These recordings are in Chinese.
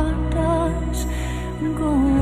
heart does go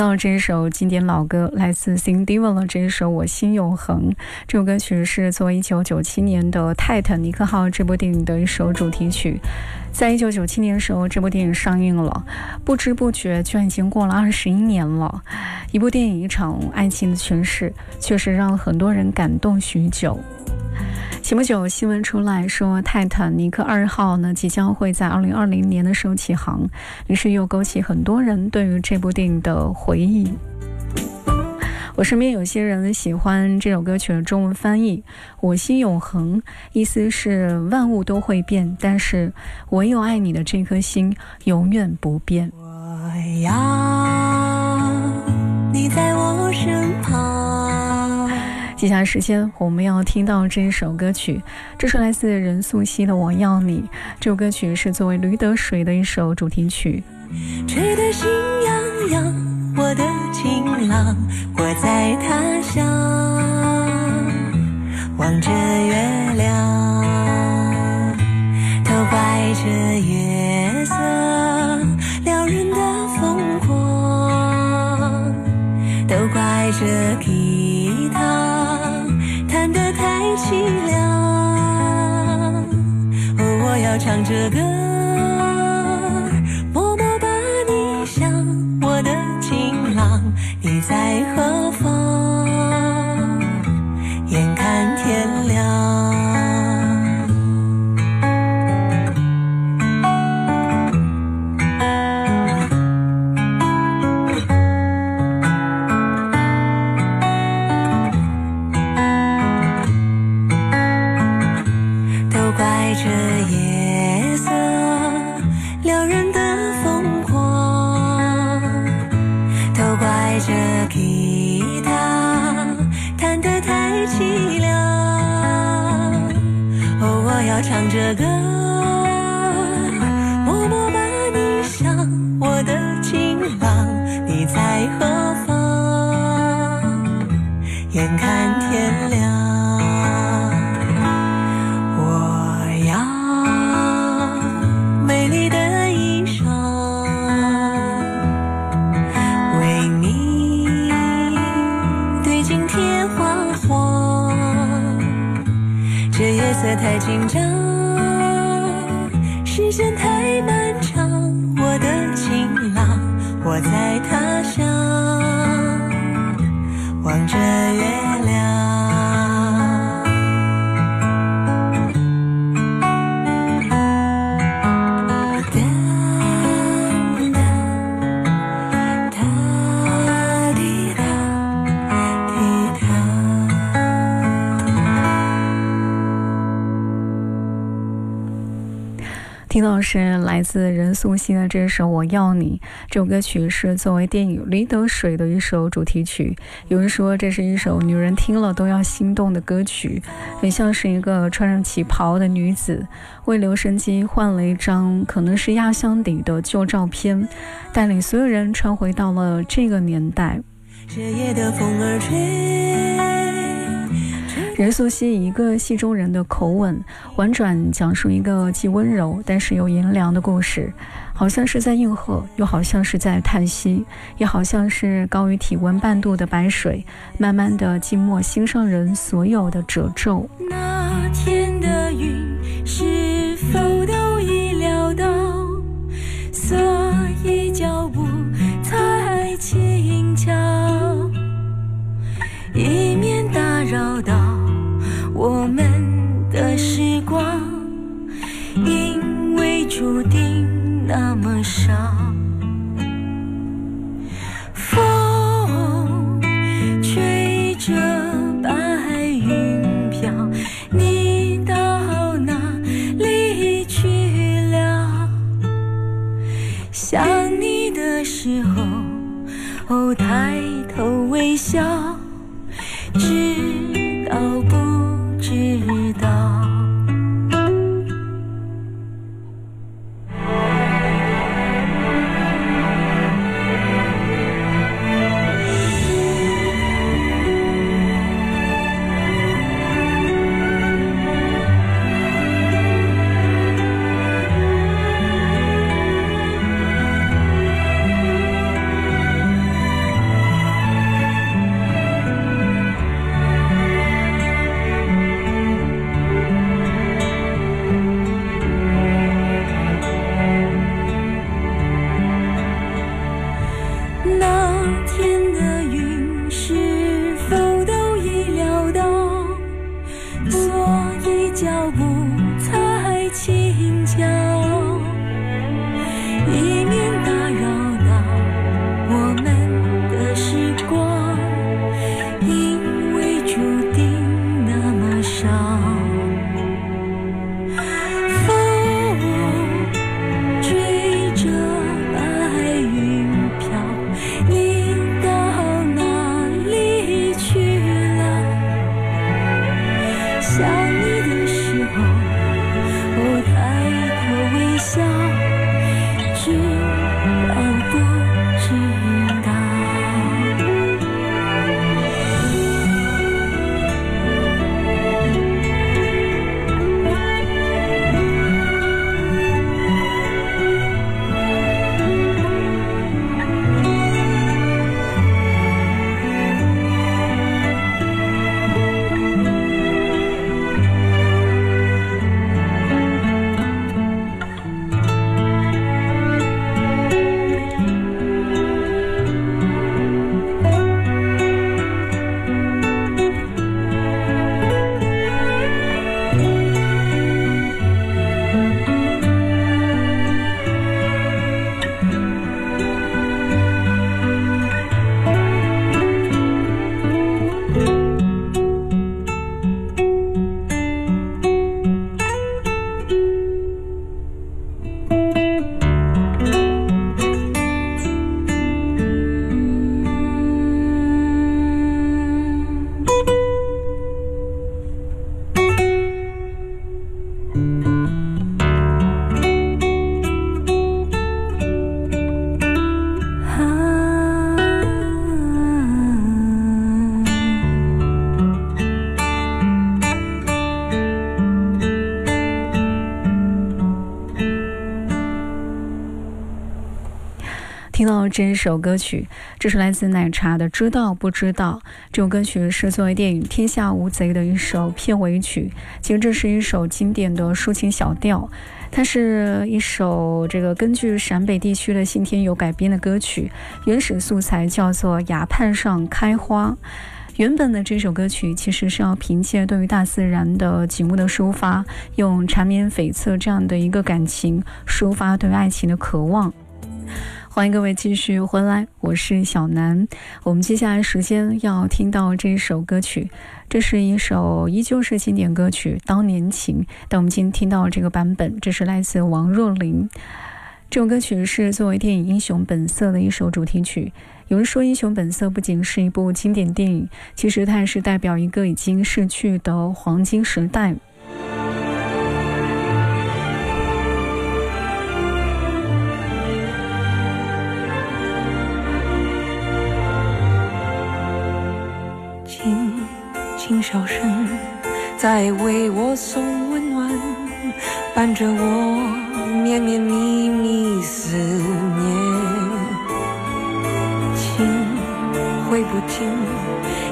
到这首经典老歌，来自 Cindy Dion 的这一首《我心永恒》。这首歌曲是作为1997年的《泰坦尼克号》这部电影的一首主题曲。在1997年的时候，这部电影上映了，不知不觉居然已经过了21年了。一部电影，一场爱情的诠释，确实让很多人感动许久。前不久新闻出来说，泰坦尼克二号呢即将会在二零二零年的时候起航，于是又勾起很多人对于这部电影的回忆。我身边有些人喜欢这首歌曲的中文翻译“我心永恒”，意思是万物都会变，但是唯有爱你的这颗心永远不变。我要你在我身旁。接下来时间我们要听到这一首歌曲，这是来自任素汐的《我要你》。这首歌曲是作为《驴得水》的一首主题曲。吹得心痒痒，我的情郎，我在他乡，望着月亮，都怪这月色撩人的疯狂。怪这唱着歌，时间太漫长，我的情郎，我在他听到是来自任素汐的这首《我要你》。这首歌曲是作为电影《驴得水》的一首主题曲。有人说这是一首女人听了都要心动的歌曲，很像是一个穿上旗袍的女子，为留声机换了一张可能是压箱底的旧照片，带领所有人穿回到了这个年代。这夜的风儿吹。任素汐以一个戏中人的口吻，婉转讲述一个既温柔但是又阴凉的故事，好像是在应和，又好像是在叹息，也好像是高于体温半度的白水，慢慢的浸没心上人所有的褶皱。那天的云注定那么少。风吹着白云飘，你到哪里去了？想你的时候，哦，抬头微笑，听到这一首歌曲，这是来自奶茶的《知道不知道》。这首歌曲是作为电影《天下无贼》的一首片尾曲。其实这是一首经典的抒情小调，它是一首这个根据陕北地区的信天游改编的歌曲，原始素材叫做《崖畔上开花》。原本的这首歌曲其实是要凭借对于大自然的景物的抒发，用缠绵悱恻这样的一个感情抒发对爱情的渴望。欢迎各位继续回来，我是小南。我们接下来时间要听到这首歌曲，这是一首依旧是经典歌曲《当年情》，但我们今天听到这个版本，这是来自王若琳。这首歌曲是作为电影《英雄本色》的一首主题曲。有人说，《英雄本色》不仅是一部经典电影，其实它也是代表一个已经逝去的黄金时代。笑声在为我送温暖，伴着我绵绵密密思念。情挥不尽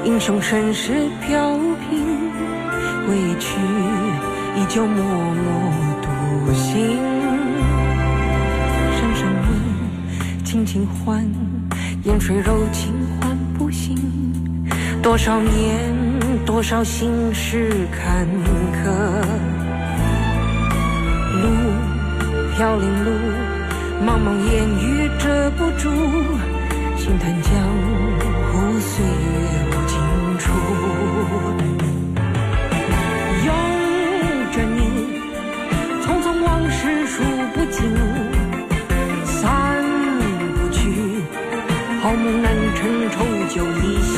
英雄盛世飘萍，归去依旧默默独行。声声问，轻轻唤，烟水柔情唤不醒。多少年，多少心事坎坷，路飘零路，茫茫烟雨遮不住，轻叹江湖。岁月无尽处，拥着你，匆匆往事数不尽，散不去，好梦难成，愁酒一醒，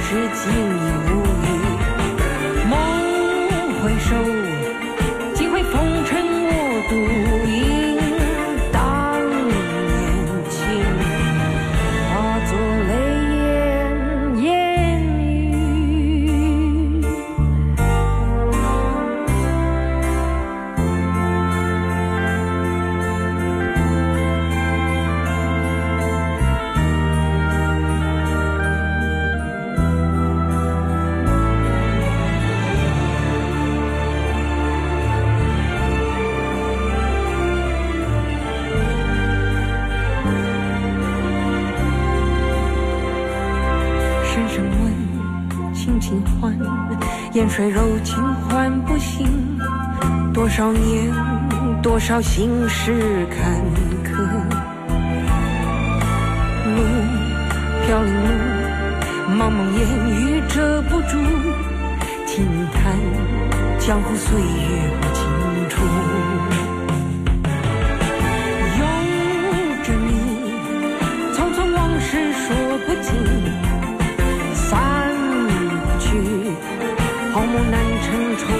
是今已无心事坎坷。路飘零路，茫茫烟雨遮不住，轻叹江湖岁月无尽处。拥着你，匆匆往事说不尽。难成愁酒一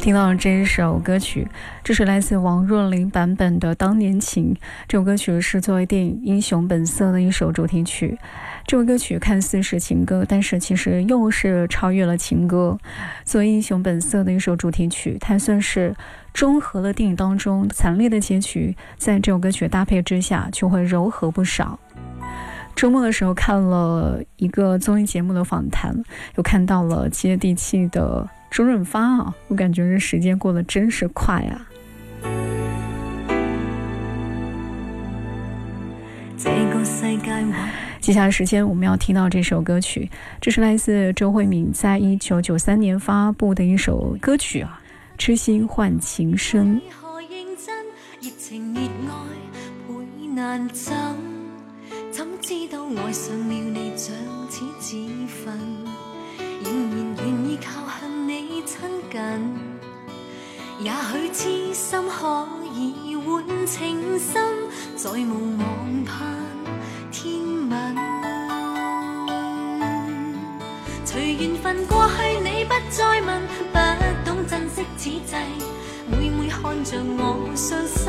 听到了这一首歌曲，这是来自王若琳版本的《当年情》。这首歌曲是作为电影《英雄本色》的一首主题曲。这首歌曲看似是情歌，但是其实又是超越了情歌。作为《英雄本色》的一首主题曲，它算是中和了电影当中惨烈的结局，在这首歌曲搭配之下，就会柔和不少。周末的时候看了一个综艺节目的访谈，又看到了接地气的周润发啊，我感觉这时间过得真是快啊！接下来时间我们要听到这首歌曲，这是来自周慧敏在一九九三年发布的一首歌曲啊，《痴心换情深》。知道爱上了你像仍然愿意靠亲近。也许痴心可以换情深，再无望盼天吻。随缘分过去，你不再问，不懂珍惜此际，每每看着我伤心，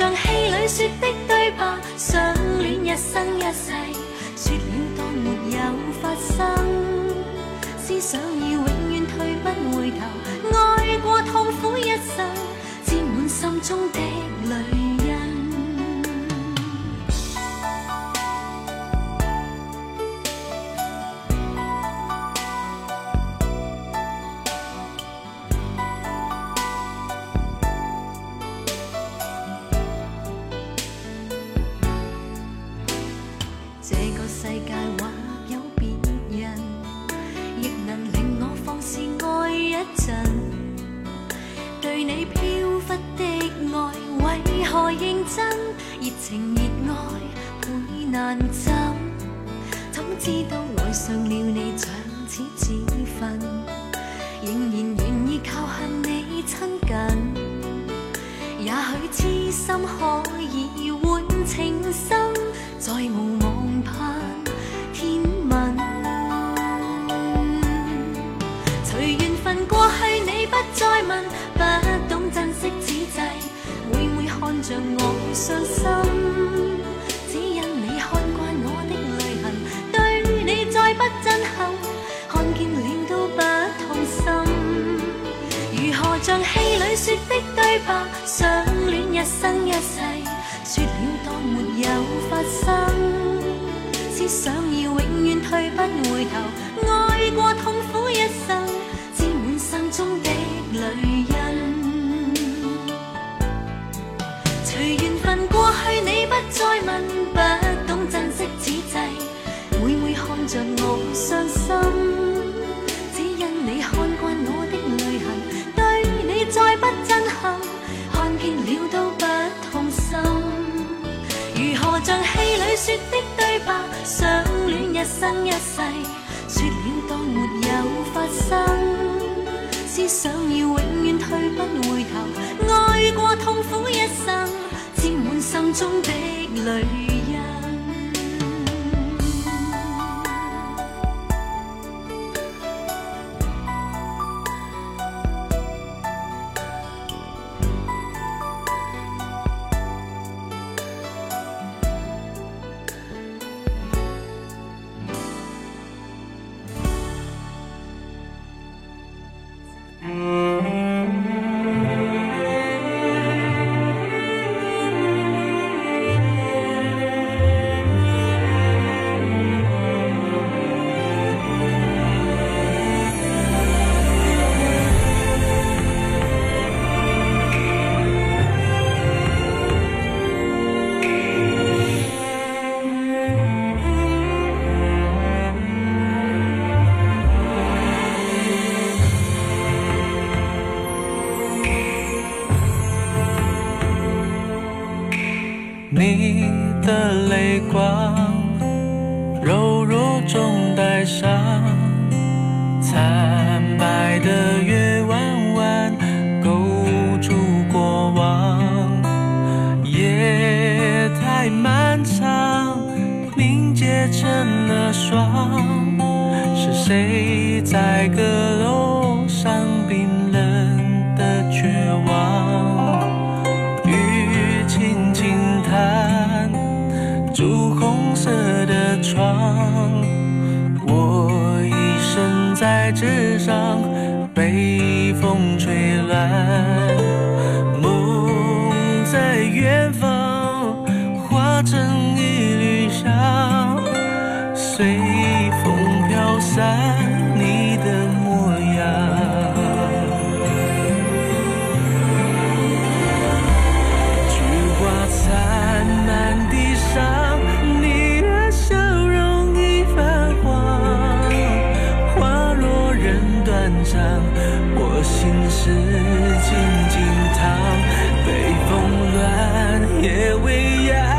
像戏里说的对白，相恋一生一世，说了当没有发生。思想已永远退不回头，爱过痛苦一生，沾满心中的泪难枕，怎知道爱上了你像似自焚，仍然愿意靠向你亲近。也许痴心可以换情深，再无望盼天问。随缘分过去，你不再问，不懂珍惜此际，每每看着我伤心。相恋一生一世，说了当没有发生。思想已永远退不回头，爱过痛苦一生，沾满心中的泪印。随缘分过去，你不再问，不懂珍惜此际，每每看着我伤心。了都不痛心，如何像戏里说的对白，相恋一生一世，说了当没有发生。思想要永远退不回头，爱过痛苦一生，沾满心中的泪你的泪光柔弱中带伤惨白的月弯弯勾住过往夜太漫长凝结成了霜。是谁在阁楼上，被风吹乱。梦在远方，化成一缕香，随风飘散。我心事静静躺，北风乱夜未央。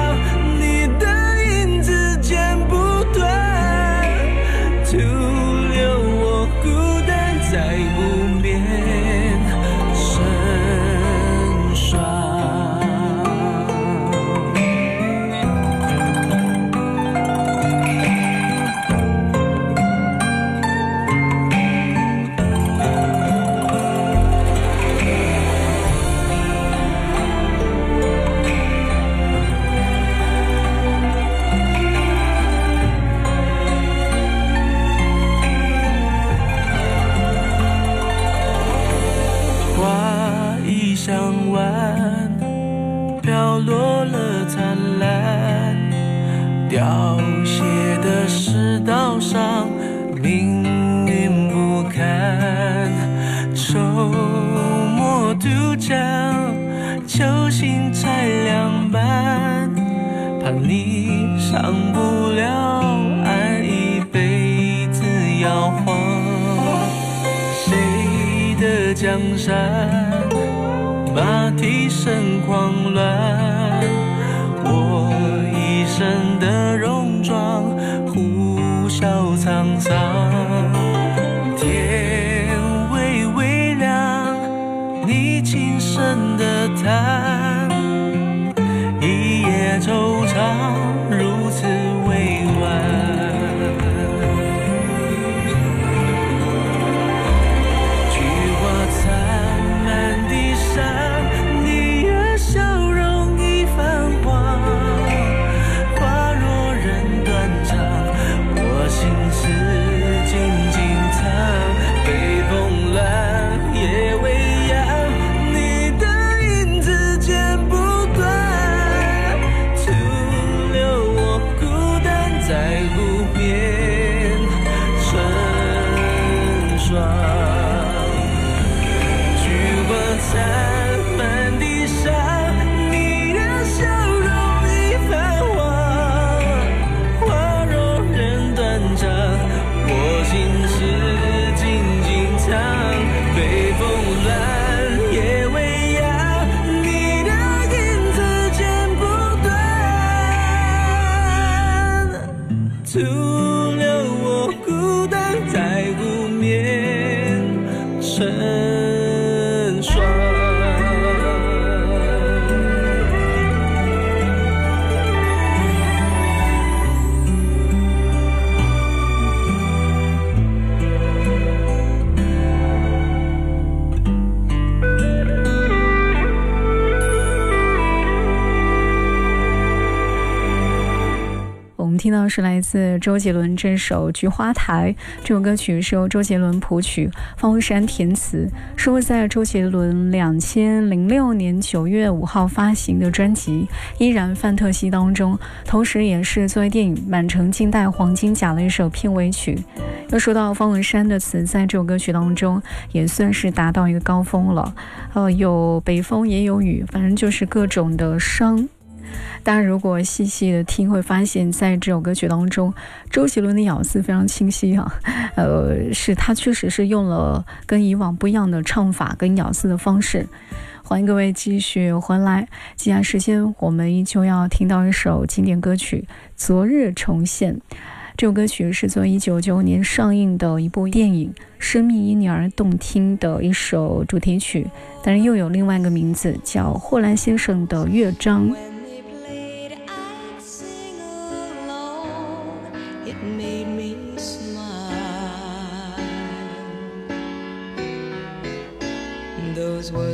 忘不了爱一辈子摇晃谁的江山马蹄声狂乱我一身的戎装呼啸沧桑。是来自周杰伦这首《菊花台》，这首歌曲是由周杰伦谱曲，方文山填词，收录在周杰伦两千零六年九月五号发行的专辑《依然范特西》当中，同时也是作为电影《满城尽带黄金甲》的一首片尾曲。要说到方文山的词，在这首歌曲当中也算是达到一个高峰了，呃，有北风也有雨，反正就是各种的伤。大家如果细细的听，会发现在这首歌曲当中，周杰伦的咬字非常清晰啊，呃，是他确实是用了跟以往不一样的唱法跟咬字的方式。欢迎各位继续回来，接下来时间我们依旧要听到一首经典歌曲《昨日重现》。这首歌曲是作为1995年上映的一部电影《生命因你而动听》的一首主题曲，但是又有另外一个名字叫霍兰先生的乐章。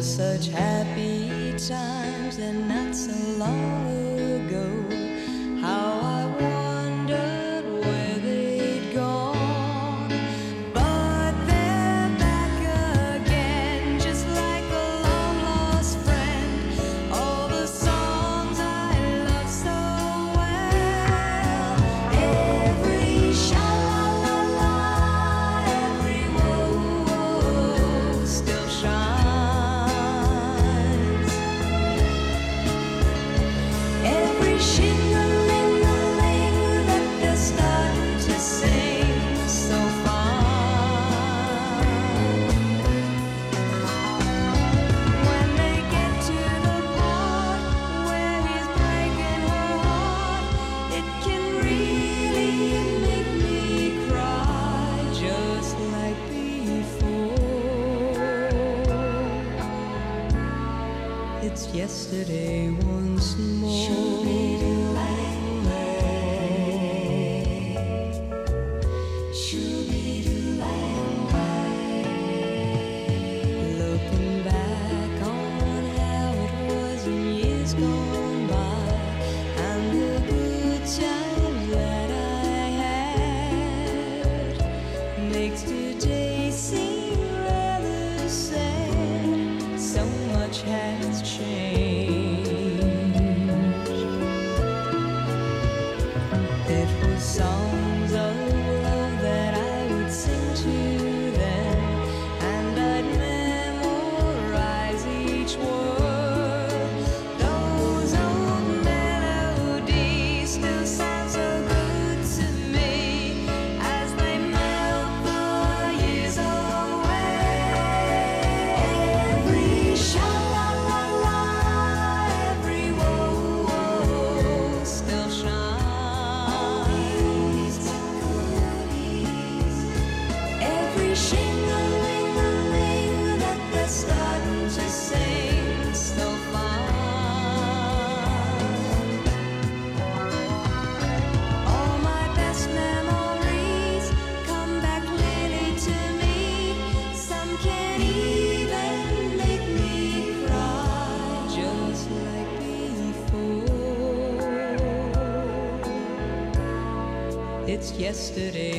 Such happy times and not so long ago. Yesterday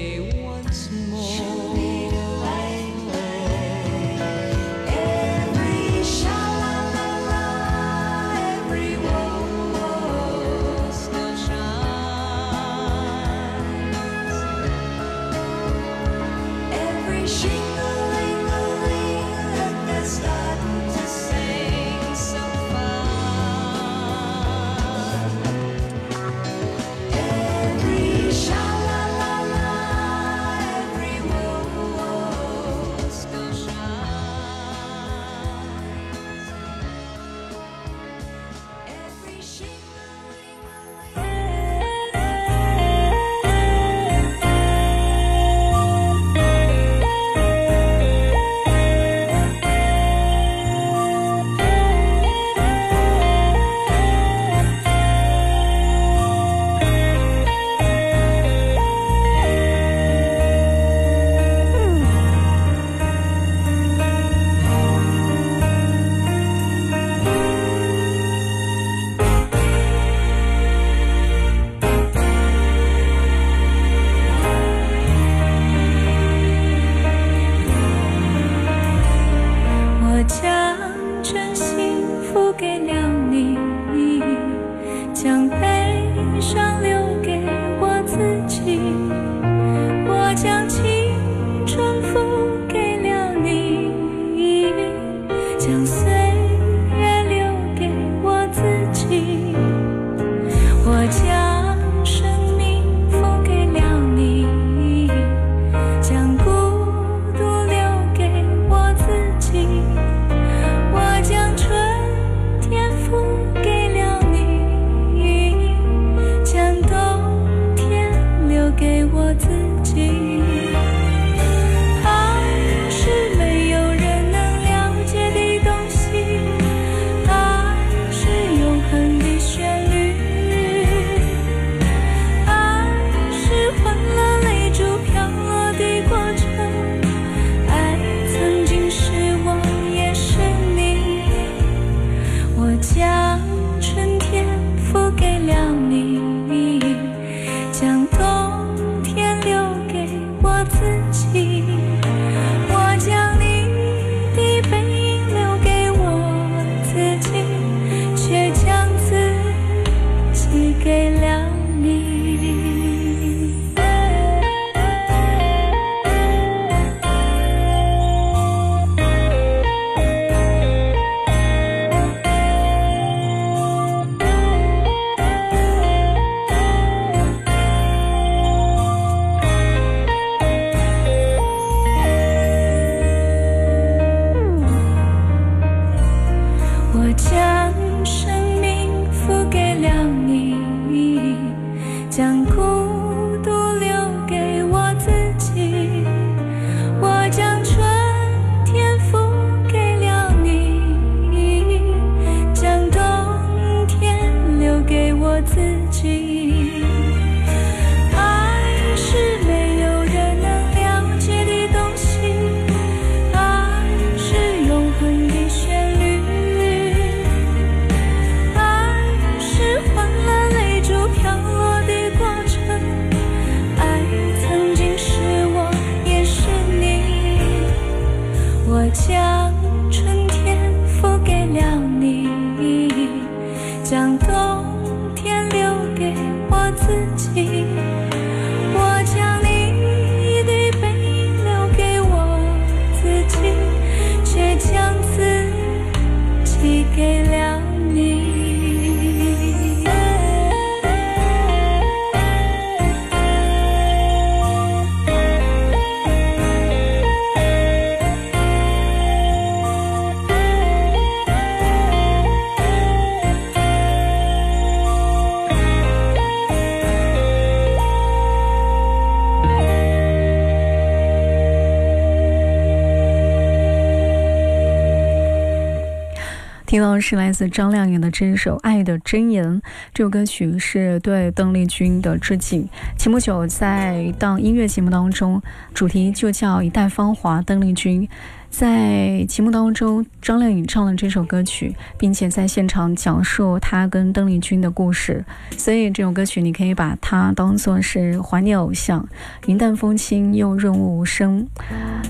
是来自张靓颖的这首《爱的箴言》，这首歌曲是对邓丽君的致敬。前不久在当音乐节目当中，主题就叫“一代芳华”，邓丽君。在节目当中，张靓颖唱了这首歌曲，并且在现场讲述她跟邓丽君的故事。所以这首歌曲你可以把它当做是怀念偶像，云淡风轻又润物无声。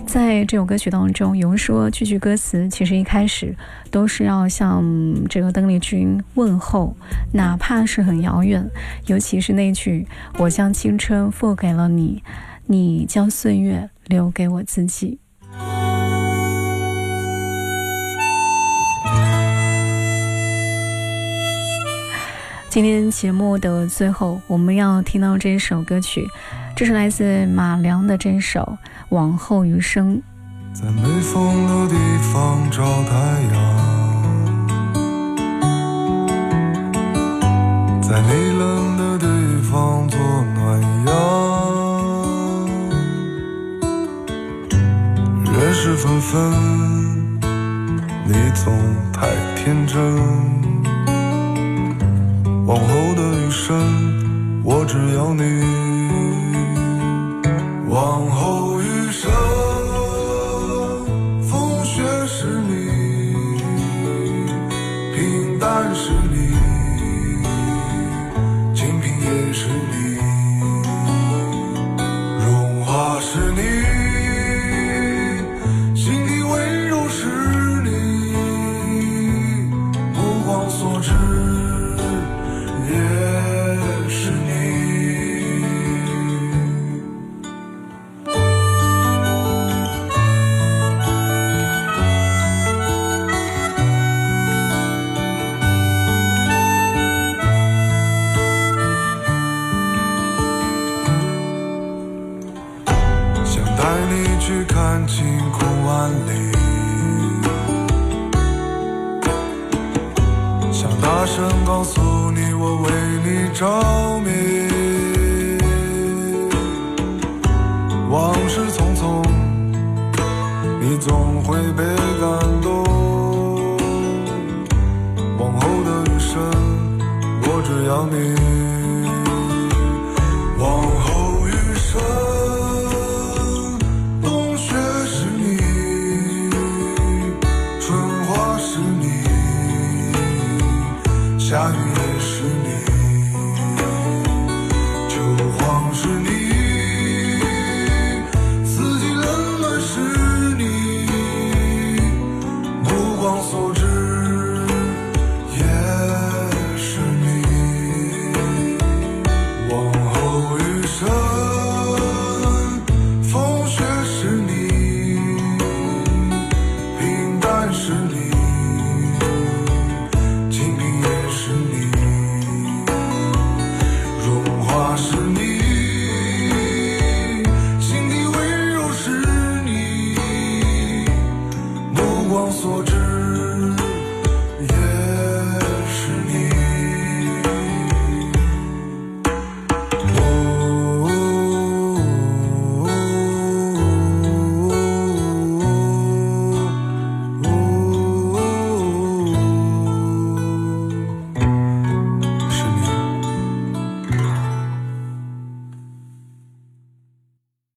在这首歌曲当中，有人说句句歌词其实一开始都是要向这个邓丽君问候，哪怕是很遥远。尤其是那句“我将青春付给了你，你将岁月留给我自己”。今天节目的最后，我们要听到这首歌曲，这是来自马良的这首《往后余生》。在没风的地方找太阳，在你冷的地方做暖阳。人事纷纷，你总太天真。往后的余生，我只要你。往后余生，风雪是你，平淡是你，清贫也是你，